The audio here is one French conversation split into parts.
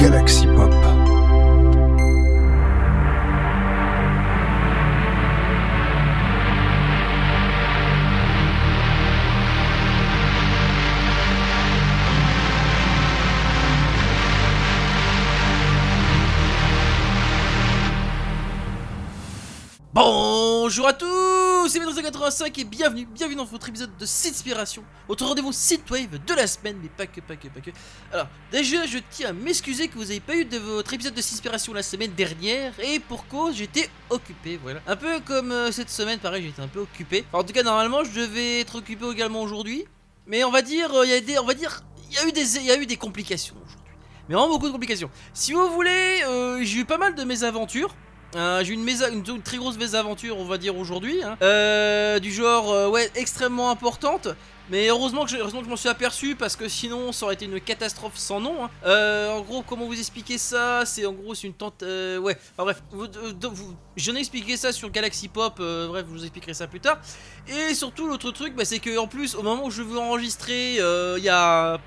Galaxy Pop. Bonjour à tous, c'est Médrosa85 et bienvenue, bienvenue dans votre épisode de Synspiration, votre rendez-vous synthwave de la semaine, mais pas que, pas que, pas que. Alors, déjà, je tiens à m'excuser que vous n'avez pas eu de votre épisode de Synspiration la semaine dernière, et pour cause, j'étais occupé, voilà. Un peu comme euh, cette semaine, pareil, j'étais un peu occupé. En tout cas, normalement, je devais être occupé également aujourd'hui, mais on va dire, euh, il y a des, on va dire, il y a eu des, il y a eu des complications aujourd'hui. Mais vraiment beaucoup de complications. Si vous voulez, euh, j'ai eu pas mal de mésaventures. Euh, j'ai eu une, très grosse mésaventure, on va dire aujourd'hui, hein. Euh, du genre euh, ouais extrêmement importante. Mais heureusement que je, je m'en suis aperçu parce que sinon ça aurait été une catastrophe sans nom. hein. En gros, comment vous expliquer ça? C'est en gros c'est une tente. euh, ouais. Enfin bref, vous, euh, donc, vous- je n'ai expliqué ça sur Galaxy Pop. bref, je vous expliquerai ça plus tard. Et surtout l'autre truc, bah, c'est que en plus au moment où je veux enregistrer, il y a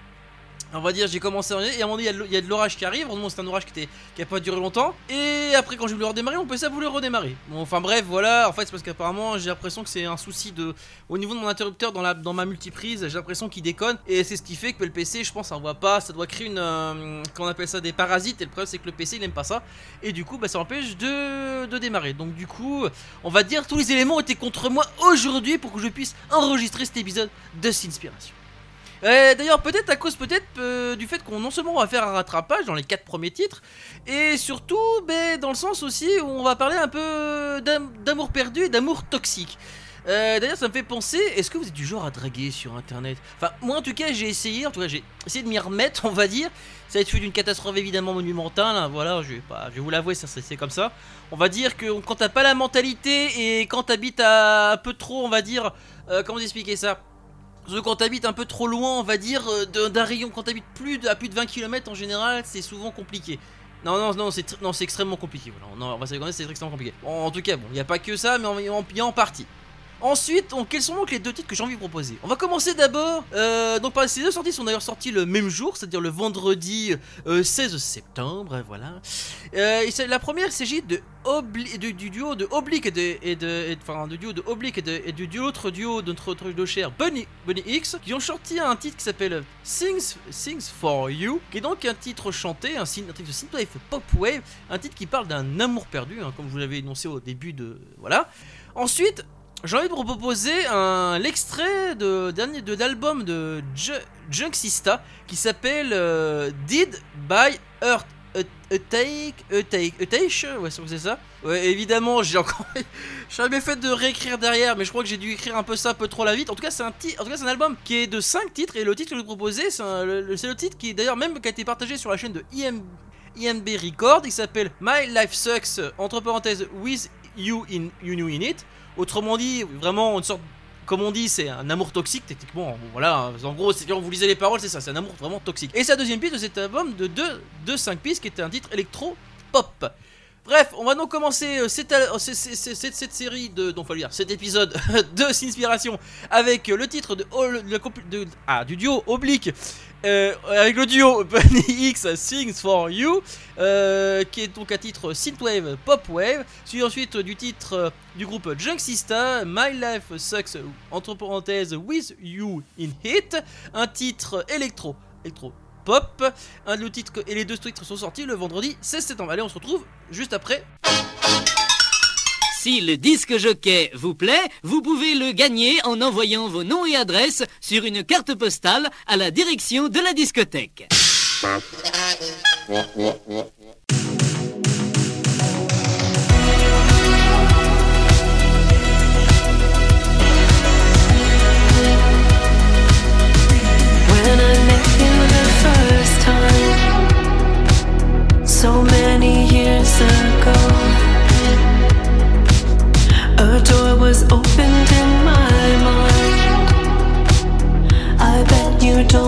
on va dire, j'ai commencé à et à un moment donné, il y a de l'orage qui arrive. Heureusement, c'est un orage qui, était, qui a pas duré longtemps. Et après, quand j'ai voulu redémarrer, on peut ça voulait redémarrer. Bon, enfin bref, voilà. En fait, c'est parce qu'apparemment, j'ai l'impression que c'est un souci de. Au niveau de mon interrupteur dans, ma multiprise, j'ai l'impression qu'il déconne. Et c'est ce qui fait que le PC, je pense, ça envoie pas. Ça doit créer une. euh, qu'on appelle ça des parasites. Et le problème, c'est que le PC, il aime pas ça. Et du coup, bah, ça empêche de, de démarrer. Donc, du coup, on va dire, tous les éléments étaient contre moi aujourd'hui pour que je puisse enregistrer cet épisode de Sinspiration. Euh, D'ailleurs, peut-être à cause peut-être euh, du fait qu'on non seulement va faire un rattrapage dans les quatre premiers titres, et surtout ben, dans le sens aussi où on va parler un peu d'am- d'amour perdu et d'amour toxique. Euh, D'ailleurs, ça me fait penser, est-ce que vous êtes du genre à draguer sur internet? Enfin, moi en tout cas, j'ai essayé, en tout cas, j'ai essayé de m'y remettre, on va dire. Ça a été d'une catastrophe évidemment monumentale, hein, voilà, je vais, pas, je vais vous l'avouer, ça c'est comme ça. On va dire que quand t'as pas la mentalité et quand t'habites à un peu trop, on va dire, comment vous expliquer ça? Quand t'habites un peu trop loin, on va dire, euh, d'un rayon, quand t'habites plus de, à plus de 20 km en général, c'est souvent compliqué. Non, non, non, c'est non, c'est extrêmement compliqué. Voilà. Non, on va c'est extrêmement compliqué. En, en tout cas, bon, il n'y a pas que ça, mais il y a en partie. Ensuite, quels sont donc les deux titres que j'ai envie de proposer? On va commencer d'abord. euh, donc, ces deux sorties sont d'ailleurs sorties le même jour, c'est-à-dire le vendredi euh, 16 septembre. Voilà. Euh, la première, s'agit de de- du duo de Oblique et de, et de, de- enfin, du duo de Oblique et, de, du duo autre duo de notre autre duo cher Bunny, Bunny X, qui ont sorti un titre qui s'appelle Things, Things for You, qui est donc un titre chanté, un, titre de synthwave pop wave, un titre qui parle d'un amour perdu, hein, comme vous l'avais énoncé au début de, voilà. Ensuite, j'ai envie de vous proposer un l'extrait de dernier de l'album de Ju- Junksista qui s'appelle euh, Did by Earth. A, take, a take, a take, ouais, c'est ça. Ouais, évidemment, j'ai encore, j'aurais bien fait de réécrire derrière, mais je crois que j'ai dû écrire un peu ça un peu trop la vite. En tout cas, c'est un en tout cas, c'est un album qui est de 5 titres et le titre que je vous proposer, c'est le, titre qui d'ailleurs même qui a été partagé sur la chaîne de IM, IMB Record. Il s'appelle My Life Sucks entre parenthèses with you in you knew in it. Autrement dit, vraiment une sorte comme on dit, c'est un amour toxique, techniquement. Voilà, en gros, c'est quand vous lisez les paroles, c'est ça, c'est un amour vraiment toxique. Et sa deuxième piste de cet album de 2 de 5 pistes, qui était un titre électro-pop. Bref, on va donc commencer euh, cette, euh, cette, série de, donc le dire, cet épisode de Sinspiration avec le titre de- ah, du duo oblique euh, avec le duo Bunny X Things for You euh, qui est donc un titre synthwave popwave suivi ensuite du titre euh, du groupe Junksista My Life Sucks entre parenthèses With You in It un titre électro électro pop un et les deux titres sont sortis le vendredi 16 septembre. Allez on se retrouve juste après Si le disque jockey vous plaît, vous pouvez le gagner en envoyant vos noms et adresses sur une carte postale à la direction de la discothèque. A door was opened in my mind. I bet you don't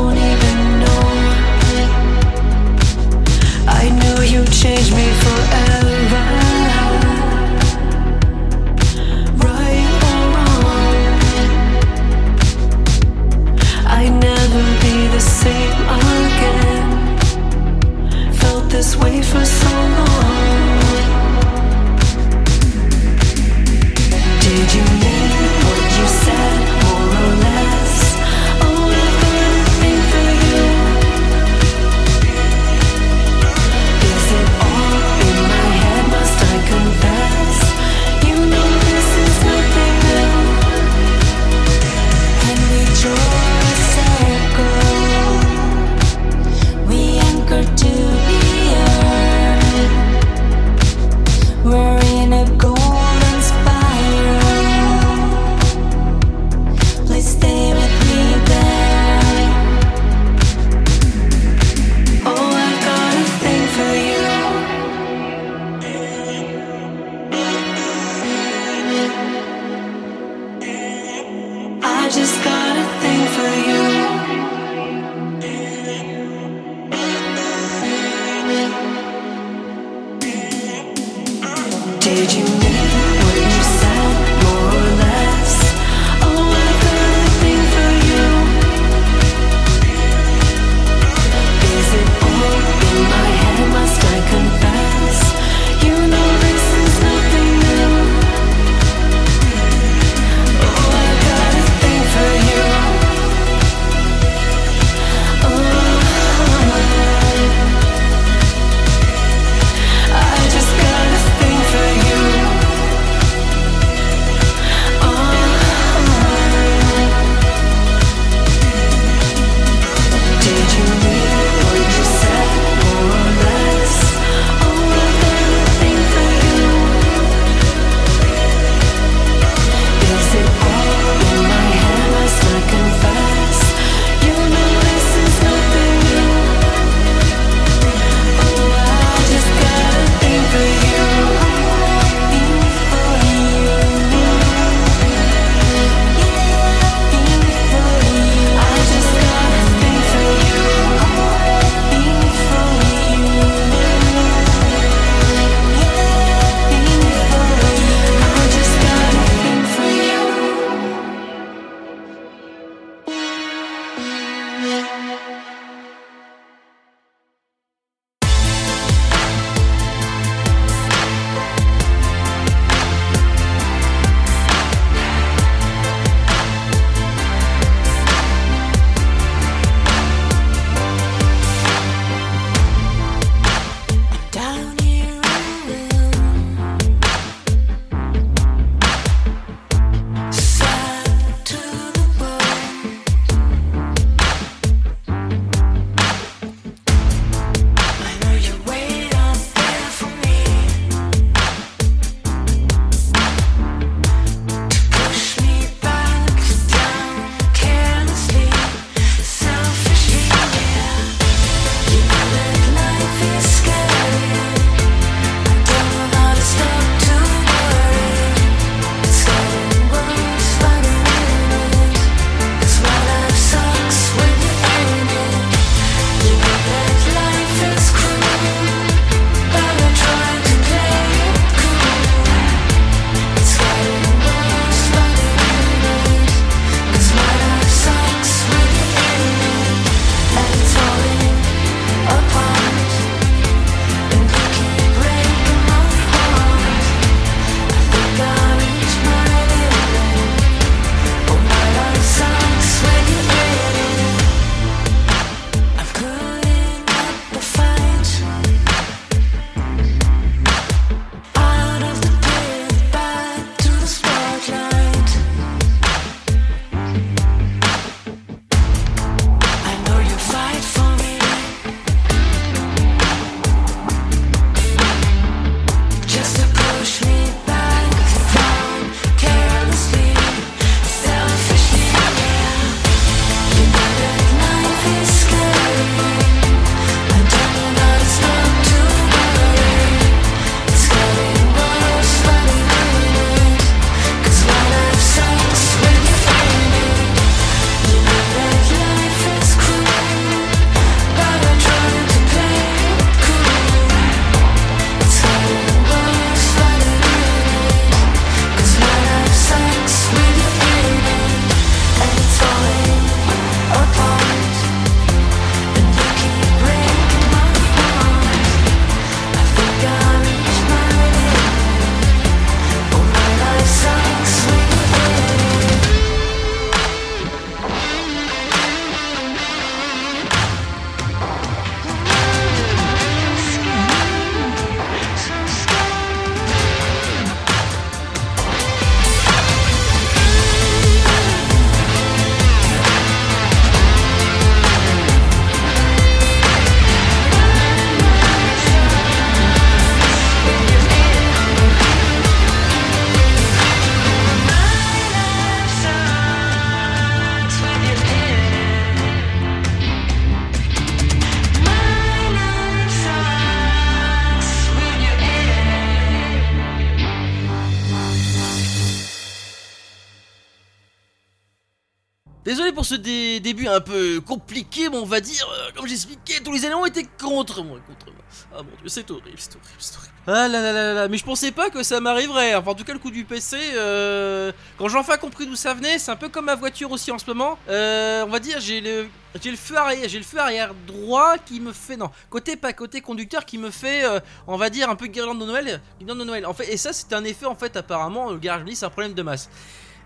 dire, euh, comme j'expliquais, tous les éléments étaient contre moi, contre moi. Ah mon dieu, c'est horrible, c'est horrible, c'est horrible. Ah là là là là mais je pensais pas que ça m'arriverait. Enfin, en tout cas, le coup du PC, euh, quand j'ai enfin compris d'où ça venait, c'est un peu comme ma voiture aussi en ce moment. Euh, on va dire, j'ai le, j'ai le feu arrière, j'ai le feu arrière droit qui me fait, non, côté pas côté conducteur qui me fait, euh, on va dire un peu guirlande de Noël, guirlande de Noël. En fait, et ça, c'est un effet en fait apparemment. Le garage c'est un problème de masse.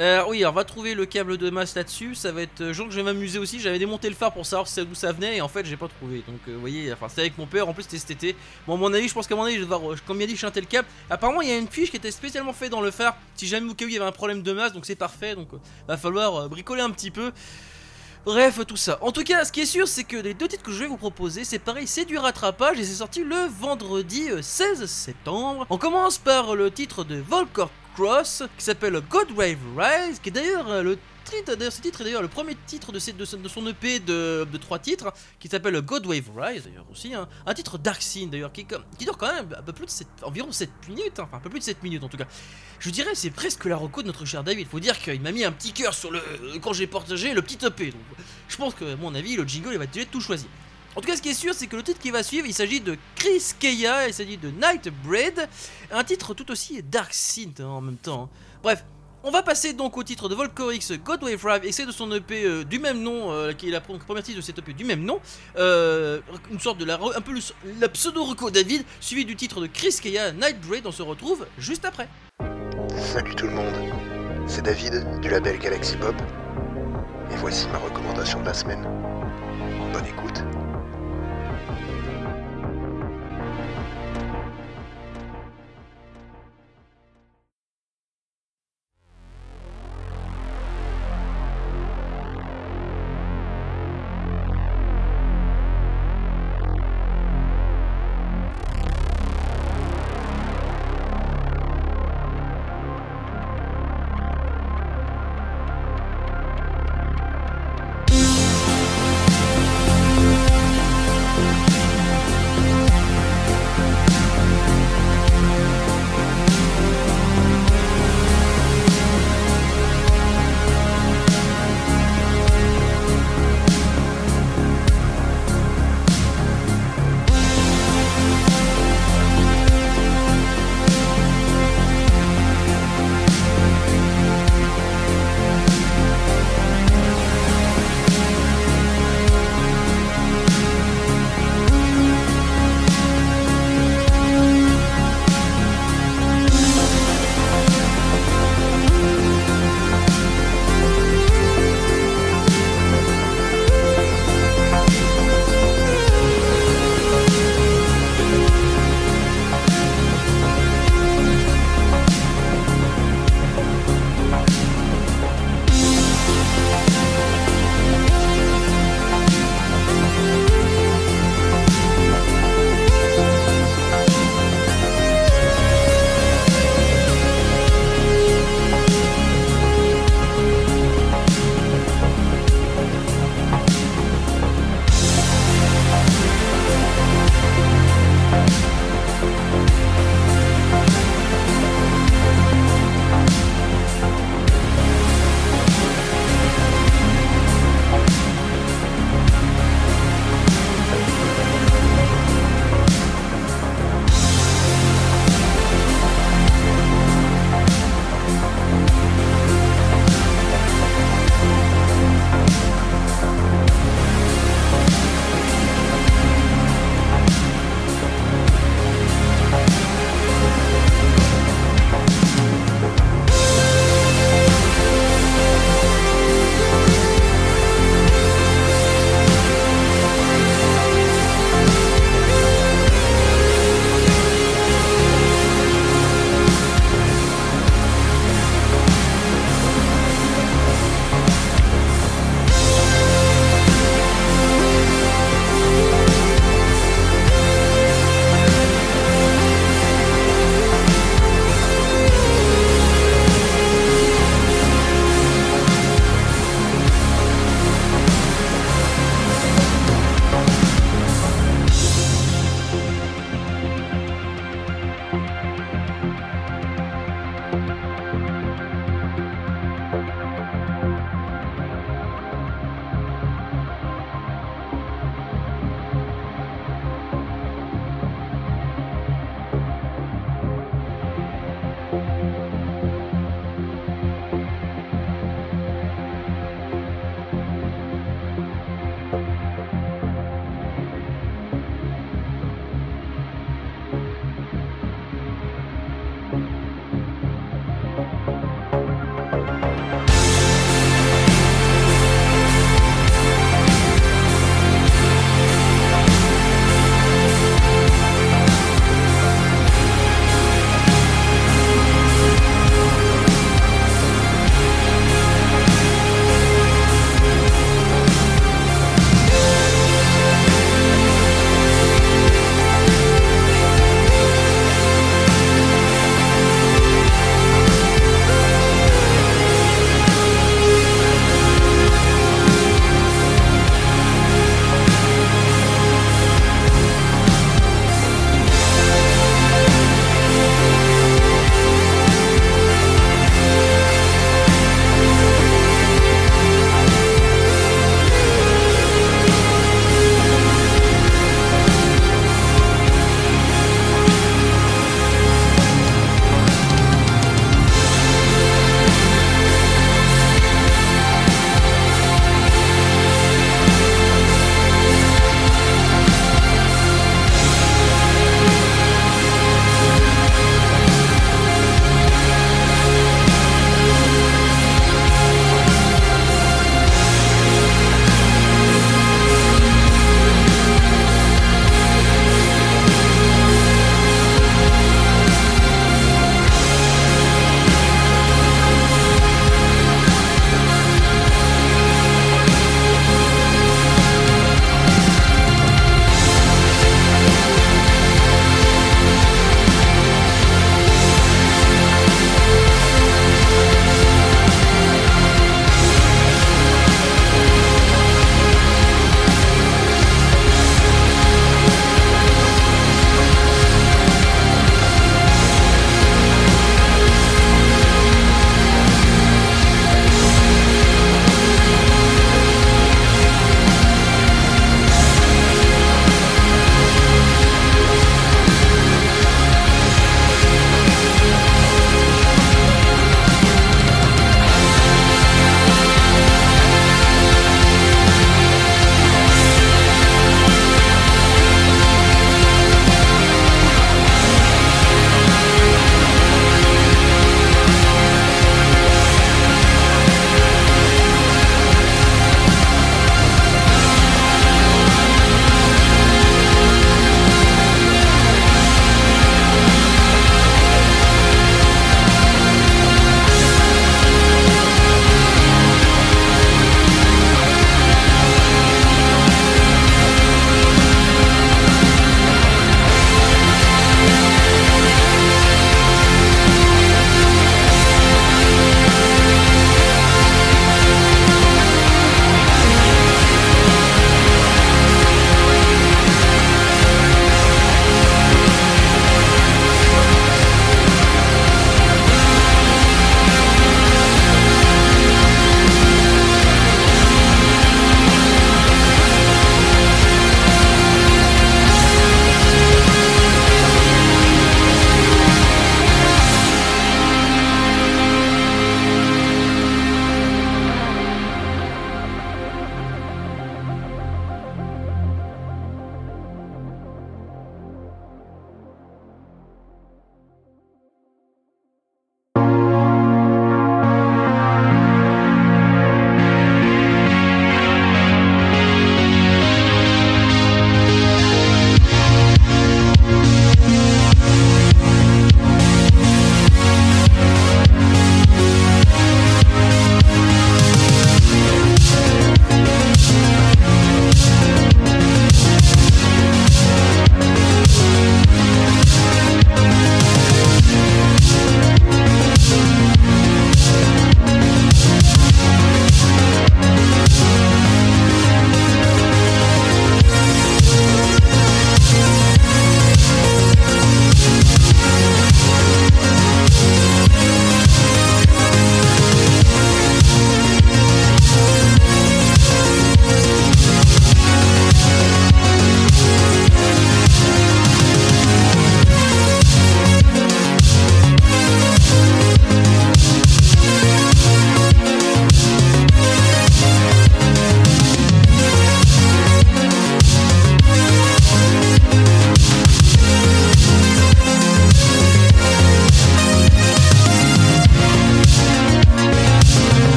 Euh, oui, on va trouver le câble de masse là-dessus. Ça va être. euh, Je pense que je vais m'amuser aussi. J'avais démonté le phare pour savoir d'où ça venait et en fait j'ai pas trouvé. Donc euh, vous voyez, enfin c'était avec mon père. En plus c'était cet été. Bon, à mon avis, je pense qu'à mon avis, je vais devoir. euh, Comme il a dit, chanter le câble. Apparemment, il y a une fiche qui était spécialement faite dans le phare. Si jamais au cas où il y avait un problème de masse, donc c'est parfait. Donc euh, va falloir euh, bricoler un petit peu. Bref, tout ça. En tout cas, ce qui est sûr, c'est que les deux titres que je vais vous proposer, c'est pareil, c'est du rattrapage et c'est sorti le vendredi euh, 16 septembre. On commence par le titre de Volker Cross qui s'appelle Godwave Rise, qui est d'ailleurs euh, le titre, d'ailleurs, ce titre est d'ailleurs le premier titre de, ses- de, son- EP de, de trois titres qui s'appelle Godwave Rise d'ailleurs aussi, hein. un titre Dark Scene d'ailleurs qui, qui dure quand même un peu plus de 7, environ 7 minutes, enfin un peu plus de 7 minutes en tout cas. Je dirais c'est presque la reco de notre cher David. Faut dire qu'il m'a mis un petit cœur sur le quand j'ai partagé le petit EP. Donc je pense que à mon avis le jingle il va déjà tout choisir. En tout cas, ce qui est sûr, c'est que le titre qui va suivre, il s'agit de Chris Keia, il s'agit de Nightbread, un titre tout aussi Dark Synth hein, en même temps. Bref, on va passer donc au titre de Volcorix Godwave Drive, extrait de son EP euh, du même nom, euh, qui est la pre- première titre de cet EP du même nom, euh, une sorte de la, un peu le- la pseudo reco David, suivi du titre de Chris Keia, Nightbread, on se retrouve juste après. Salut tout le monde, c'est David du label Galaxy Pop et voici ma recommandation de la semaine. Bonne écoute.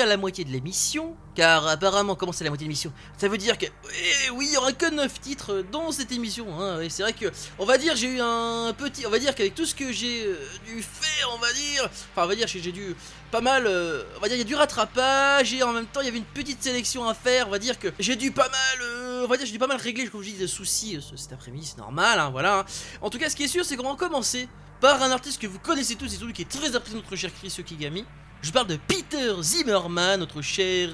À la moitié de l'émission, car apparemment, comment c'est la moitié de l'émission? Ça veut dire que, eh oui, il y aura que 9 titres dans cette émission. Hein, et c'est vrai que, on va dire, j'ai eu un petit, on va dire qu'avec tout ce que j'ai euh, dû faire, on va dire, enfin, on va dire j'ai dû pas mal, euh, on va dire, il y a du rattrapage et en même temps, il y avait une petite sélection à faire. On va dire que j'ai dû pas mal, euh, on va dire, j'ai dû pas mal régler, comme je dis, des soucis cet après-midi, c'est normal, hein, voilà. En tout cas, ce qui est sûr, c'est qu'on va commencer par un artiste que vous connaissez tous et celui qui est très apprécié de notre cher Chris Okigami. Je parle de Peter Zimmerman, notre cher,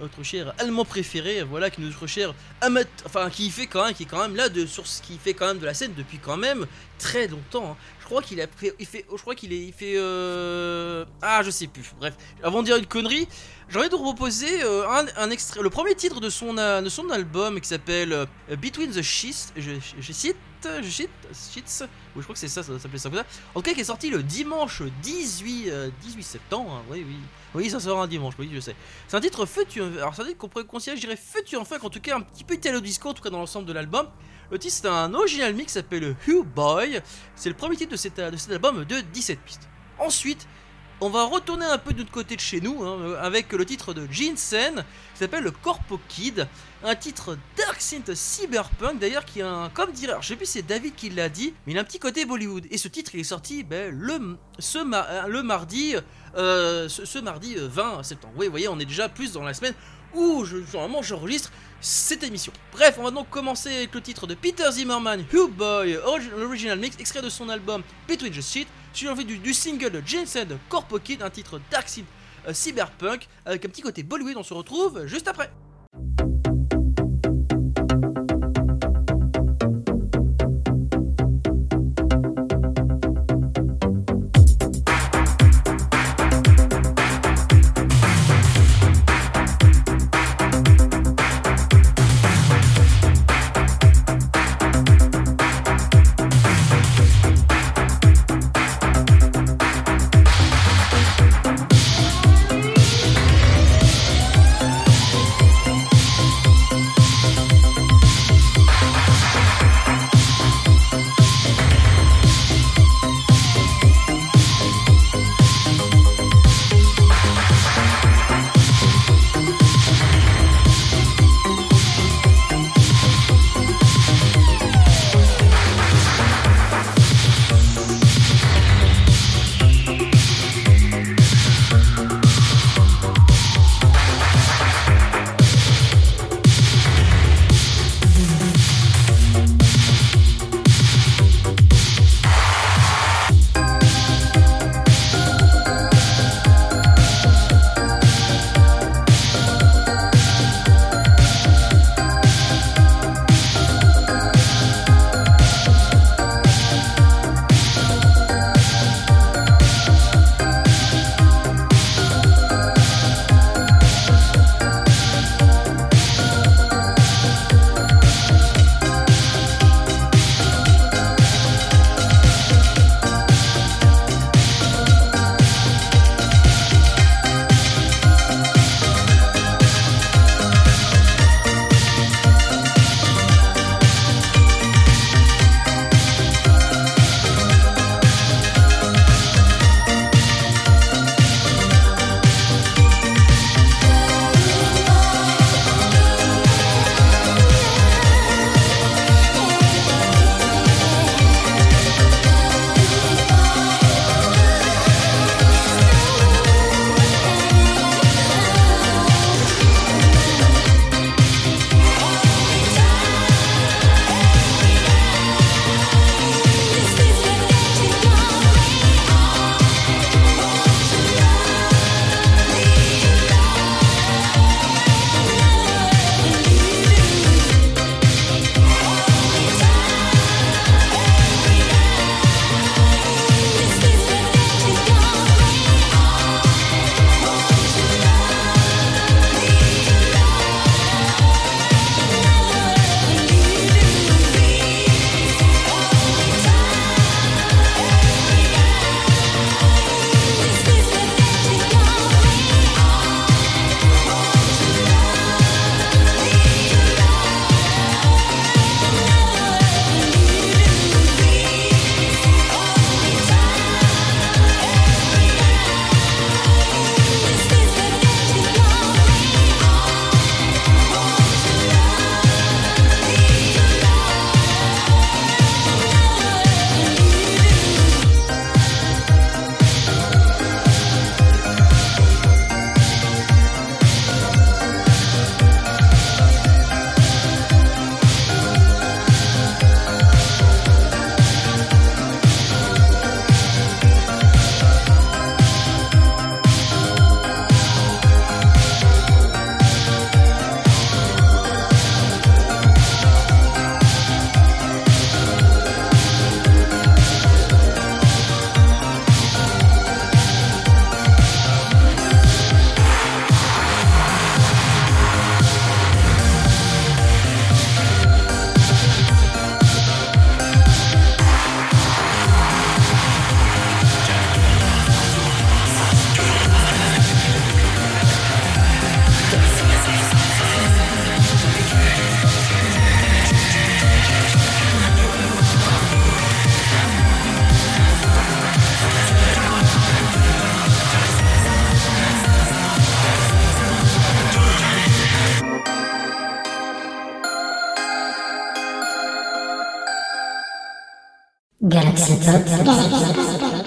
notre cher allemand préféré, voilà, qui notre cher amateur, enfin qui fait quand même, qui est quand même là de sur ce qui fait quand même de la scène depuis quand même très longtemps. hein. Je crois qu'il a fait, il fait, je crois qu'il est, il fait, euh... ah je sais plus. Bref, avant de dire une connerie, j'ai envie de vous proposer euh, un, extrait, le premier titre de son, euh, de son album qui s'appelle Between the Sheets. Je cite, Oui, je crois que c'est ça, ça s'appelait ça ça. En tout cas, qui est sorti le dimanche 18, euh, 18 septembre. hein, oui, oui. Oui, ça sort un dimanche, oui, je sais. C'est un titre futur. Alors, c'est un titre qu'on pourrait considérer, je dirais, futur funk, en tout cas, un petit peu italo disco, en tout cas, dans l'ensemble de l'album. Le titre, c'est un original mix qui s'appelle Who Boy. C'est le premier titre de cet album de 17 pistes. Ensuite, on va retourner un peu de notre côté de chez nous, hein, avec le titre de Jinsen, qui s'appelle le Corpo Kid. Un titre Dark Synth Cyberpunk, d'ailleurs, qui a un, comme dirait, je sais plus c'est David qui l'a dit, mais il a un petit côté Bollywood. Et ce titre, il est sorti ben, le, ce euh, le mardi, euh, ce, mardi euh, 20 septembre. Oui, vous voyez, on est déjà plus dans la semaine où je, normalement j'enregistre cette émission. Bref, on va donc commencer avec le titre de Peter Zimmerman, Who Boy, origi- Original Mix, extrait de son album Between the Sheets, suivi du, du single Jensen de Corpo Kid, un titre Dark euh, Cyberpunk, avec un petit côté Bollywood, on se retrouve juste après.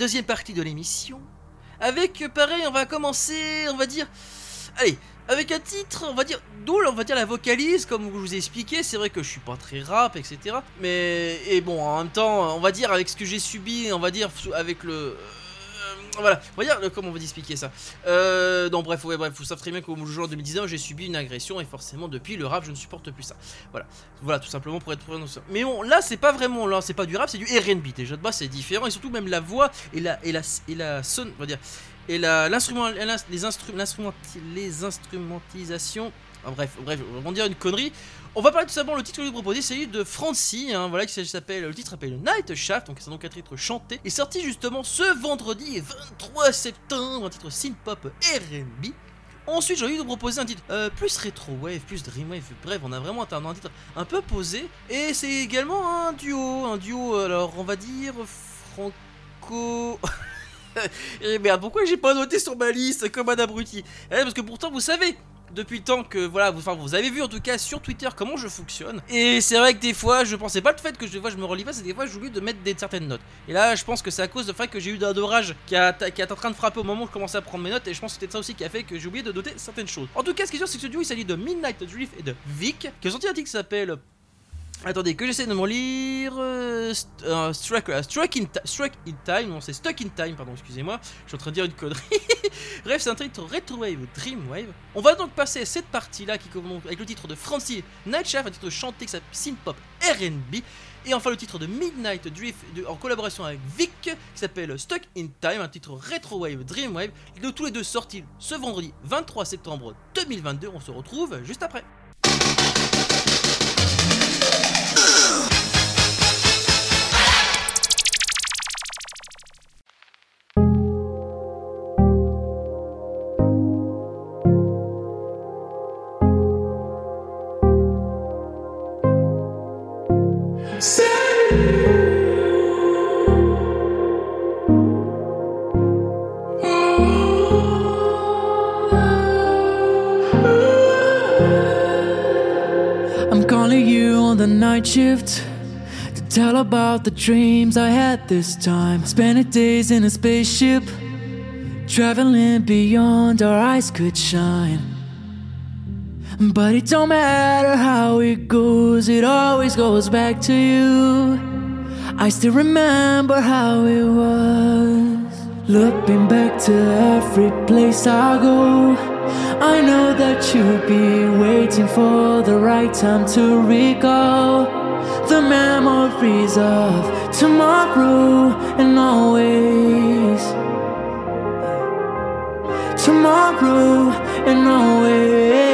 Deuxième partie de l'émission. Avec, euh, pareil, on va commencer, on va dire... Allez, avec un titre, on va dire, d'où on va dire la vocalise, comme je vous ai expliqué, c'est vrai que je suis pas très rap, etc. Mais, et bon, en même temps, on va dire, avec ce que j'ai subi, on va dire, avec le... euh, voilà, on dire, le- comment on va expliquer ça? Euh, Non, bref, ouais, bref, vous savez très bien qu'au jour en 2019, j'ai subi une agression et forcément, depuis le rap, je ne supporte plus ça. Voilà, voilà, tout simplement pour être. Mais bon, là, c'est pas vraiment, là, c'est pas du rap, c'est du R&B. Déjà de base, c'est différent et surtout même la voix et la et la et la son, on va dire, et l'instrument, l'in- les l'instrumenti- les instrumentalisations. Ah, bref, bref, on va dire une connerie. On va parler tout simplement le titre que je vous proposer, c'est celui de Francie, hein, voilà, qui s'appelle, le titre s'appelle Night Shaft, donc c'est donc un titre chanté, et sorti justement ce vendredi 23 septembre, un titre synth-pop R&B. Ensuite, j'ai envie de vous proposer un titre euh, plus rétro wave, plus dream wave. Bref, on a vraiment un, titre un peu posé. Et c'est également un duo, un duo. Alors, on va dire franco. Et merde, pourquoi j'ai pas noté sur ma liste comme un abruti? Eh, Parce que pourtant, vous savez, depuis le que voilà, vous, avez vu en tout cas sur Twitter comment je fonctionne. Et c'est vrai que des fois, je pensais pas le fait que je, des fois, je me relis pas, c'est des fois j'oublie de mettre certaines notes. Et là, je pense que c'est à cause du fait que j'ai eu un orage qui, a, qui est en train de frapper au moment où je commençais à prendre mes notes. Et je pense que c'était ça aussi qui a fait que j'ai oublié de noter certaines choses. En tout cas, ce qui est sûr, c'est que ce duo il s'agit de Midnight Drift et de Vic, qui a sorti un titre qui s'appelle Attendez, que j'essaie de m'en lire. euh, euh, euh, Struck in, Time, non, c'est Stuck in Time, pardon, excusez-moi. Je suis en train de dire une connerie. Bref, c'est un titre Retrowave Dreamwave. On va donc passer à cette partie-là qui commence avec le titre de Francie Nightshaft, un titre chanté qui s'appelle Synthpop RB. Et enfin le titre de Midnight Drift de- en collaboration avec Vic qui s'appelle Stuck in Time, un titre Retrowave Dreamwave. Les deux- tous les deux sortis ce vendredi 23 septembre 2022. On se retrouve juste après. Night shift to tell about the dreams I had this time. Spending days in a spaceship, traveling beyond our eyes could shine. But it don't matter how it goes, it always goes back to you. I still remember how it was. Looking back to every place I go, I know that you'll be waiting for the right time to recall memories of tomorrow and always. Tomorrow and always.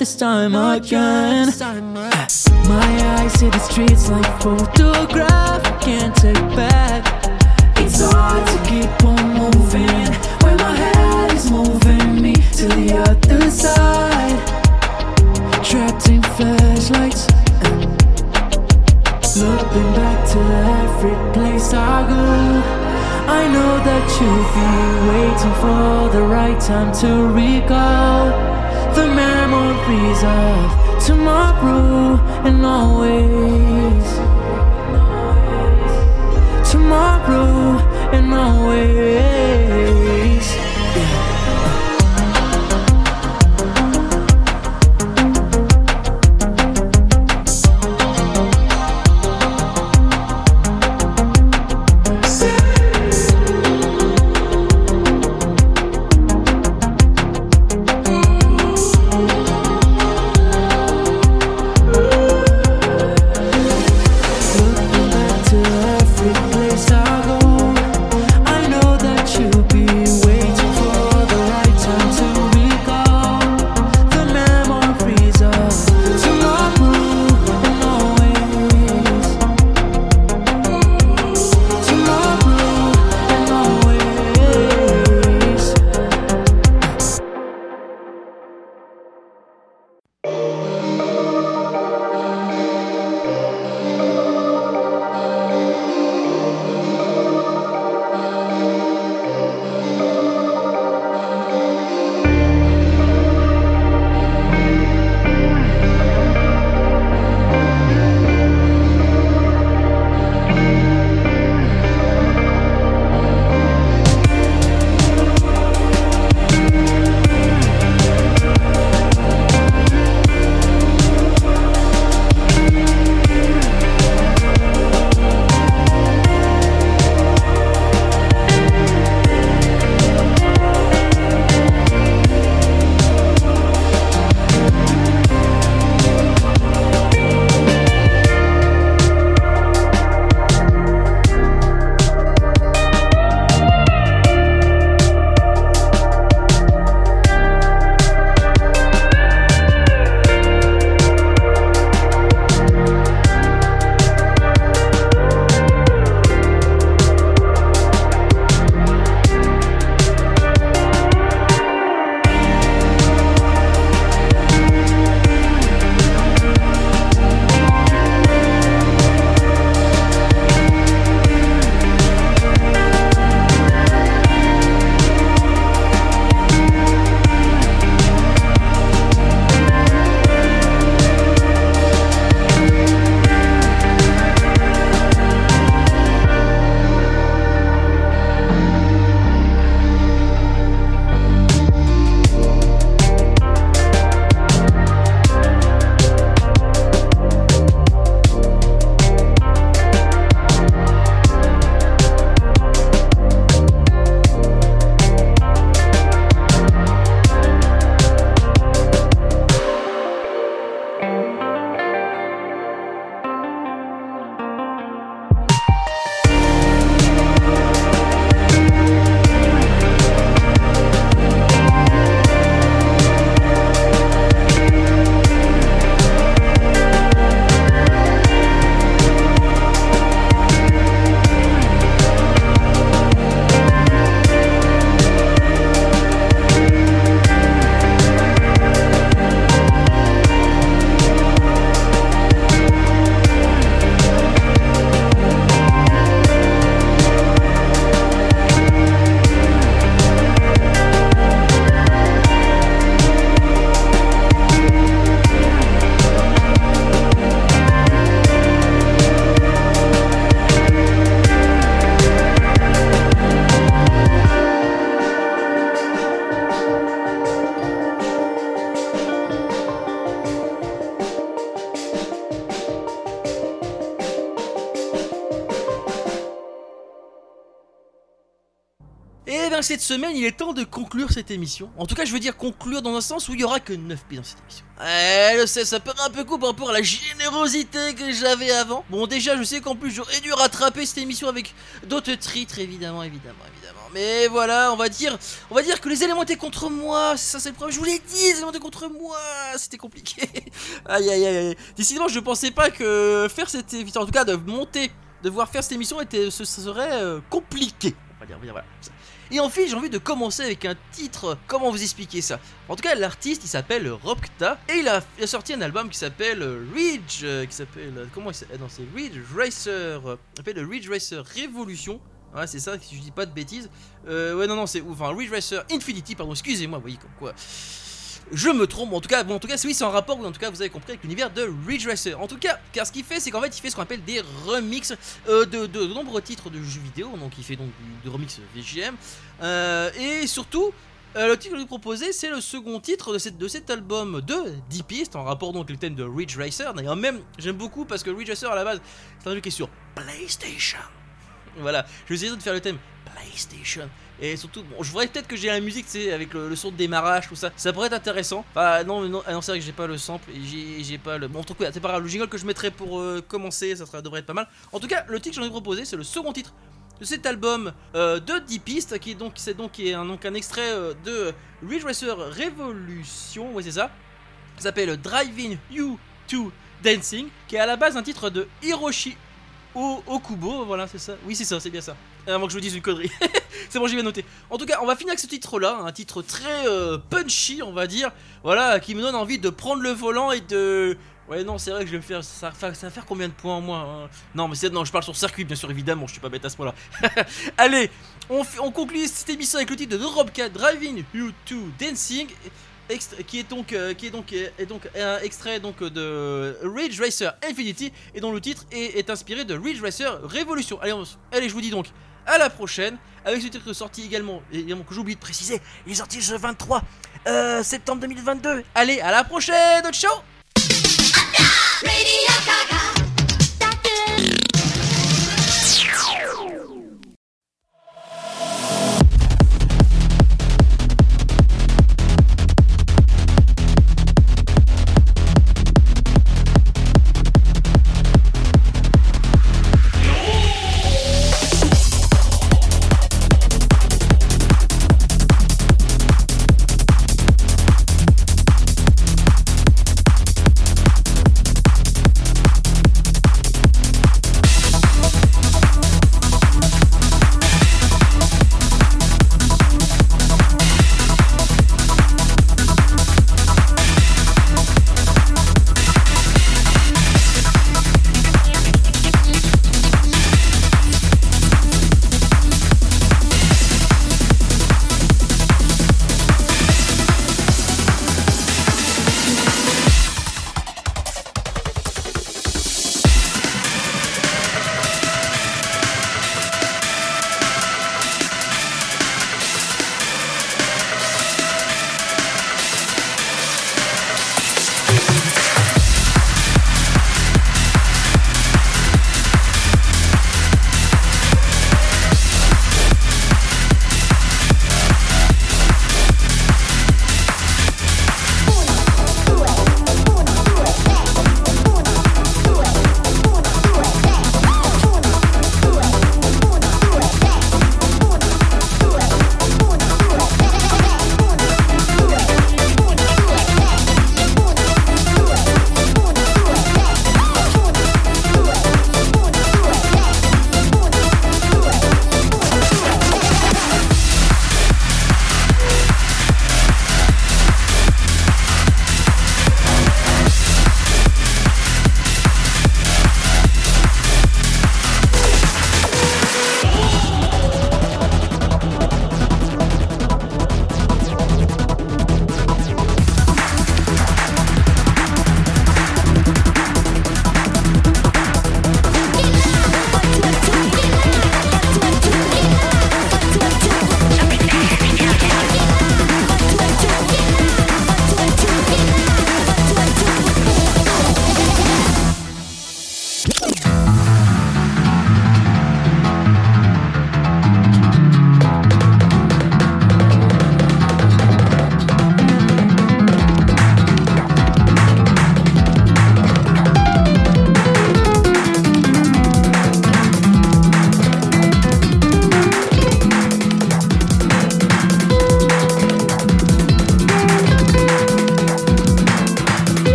This time again. My eyes see the streets like photograph, can't take back. It's hard to keep on moving when my head is moving me to the other side. Trapped in flashlights. Looking back to every place I go. I know that you'll be waiting for the right time to recall the memories of tomorrow and always. Tomorrow and always. Cette semaine, il est temps de conclure cette émission. En tout cas, je veux dire conclure dans un sens où il y aura que 9 pays dans cette émission. Ouais, je sais, ça paraît un peu court par rapport à la générosité que j'avais avant. Bon, déjà, je sais qu'en plus, j'aurais dû rattraper cette émission avec d'autres titres, évidemment, évidemment, évidemment. Mais voilà, on va dire, on va dire que les éléments étaient contre moi. Ça, c'est le problème. Je vous l'ai dit, les éléments étaient contre moi. C'était compliqué. aïe, aïe, aïe. Décidément, je pensais pas que faire cette émission, en tout cas, de monter, de voir faire cette émission, était, ce, ce serait euh, compliqué. On va dire, on va dire, voilà. Et ensuite, j'ai envie de commencer avec un titre. Comment vous expliquer ça? En tout cas, l'artiste, il s'appelle Robkta et il a, sorti un album qui s'appelle Ridge, euh, qui s'appelle euh, comment il s'appelle? C'est Ridge Racer. euh, s'appelle Ridge Racer Révolution. Ouais, c'est ça, si je dis pas de bêtises. Euh, ouais, non, non, c'est enfin Ridge Racer Infinity, pardon, excusez-moi, vous voyez comme quoi. Je me trompe, en tout cas, bon, en tout cas, oui, c'est en rapport, ou en tout cas, vous avez compris avec l'univers de Ridge Racer. En tout cas, car ce qu'il fait, c'est qu'en fait, il fait ce qu'on appelle des remixes euh, de, de- nombreux titres de jeux vidéo, donc il fait donc du, remix VGM. Euh, et surtout, euh, le titre que je proposer, c'est le second titre de, cette, de cet album de 10 pistes, en rapport donc avec le thème de Ridge Racer. D'ailleurs, même, j'aime beaucoup parce que Ridge Racer à la base, c'est un jeu qui est sur PlayStation. Voilà, je vais essayer de faire le thème PlayStation. Et surtout, bon, je voudrais peut-être que j'ai la musique, tu avec le, son de démarrage, tout ça. Ça pourrait être intéressant. Enfin, non, non, ah non c'est vrai que j'ai pas le sample j'ai pas le. Bon, en tout cas, c'est pas grave, le jingle que je mettrai pour euh, commencer, ça devrait être pas mal. En tout cas, le titre que j'en ai proposé, c'est le second titre de cet album euh, de 10 pistes, qui est donc, c'est donc, qui est un, donc un extrait euh, de Ridge Racer Revolution, ouais, c'est ça. Ça s'appelle Driving You to Dancing, qui est à la base un titre de Hiroshi O- Okubo, voilà, c'est ça. Oui, c'est ça, c'est bien ça. Avant que je vous dise une connerie. c'est bon, j'y vais noter. En tout cas, on va finir avec ce titre-là, un titre très euh, punchy, on va dire. Voilà, qui me donne envie de prendre le volant et de. Ouais, non, c'est vrai que je vais faire. Ça, ça va faire combien de points en moins hein Non, mais c'est. Non, je parle sur circuit, bien sûr, évidemment, je suis pas bête à ce point-là. Allez, on, conclut cette émission avec le titre de Robcat Driving You to Dancing. Qui est donc euh, qui est donc est donc un extrait donc de Ridge Racer Infinity et dont le titre est, inspiré de Ridge Racer Révolution. Allez, on- allez, je vous dis donc à la prochaine avec ce titre sorti également évidemment que j'ai oublié de préciser, il est sorti le 23 euh, septembre 2022. Allez, à la prochaine, ciao.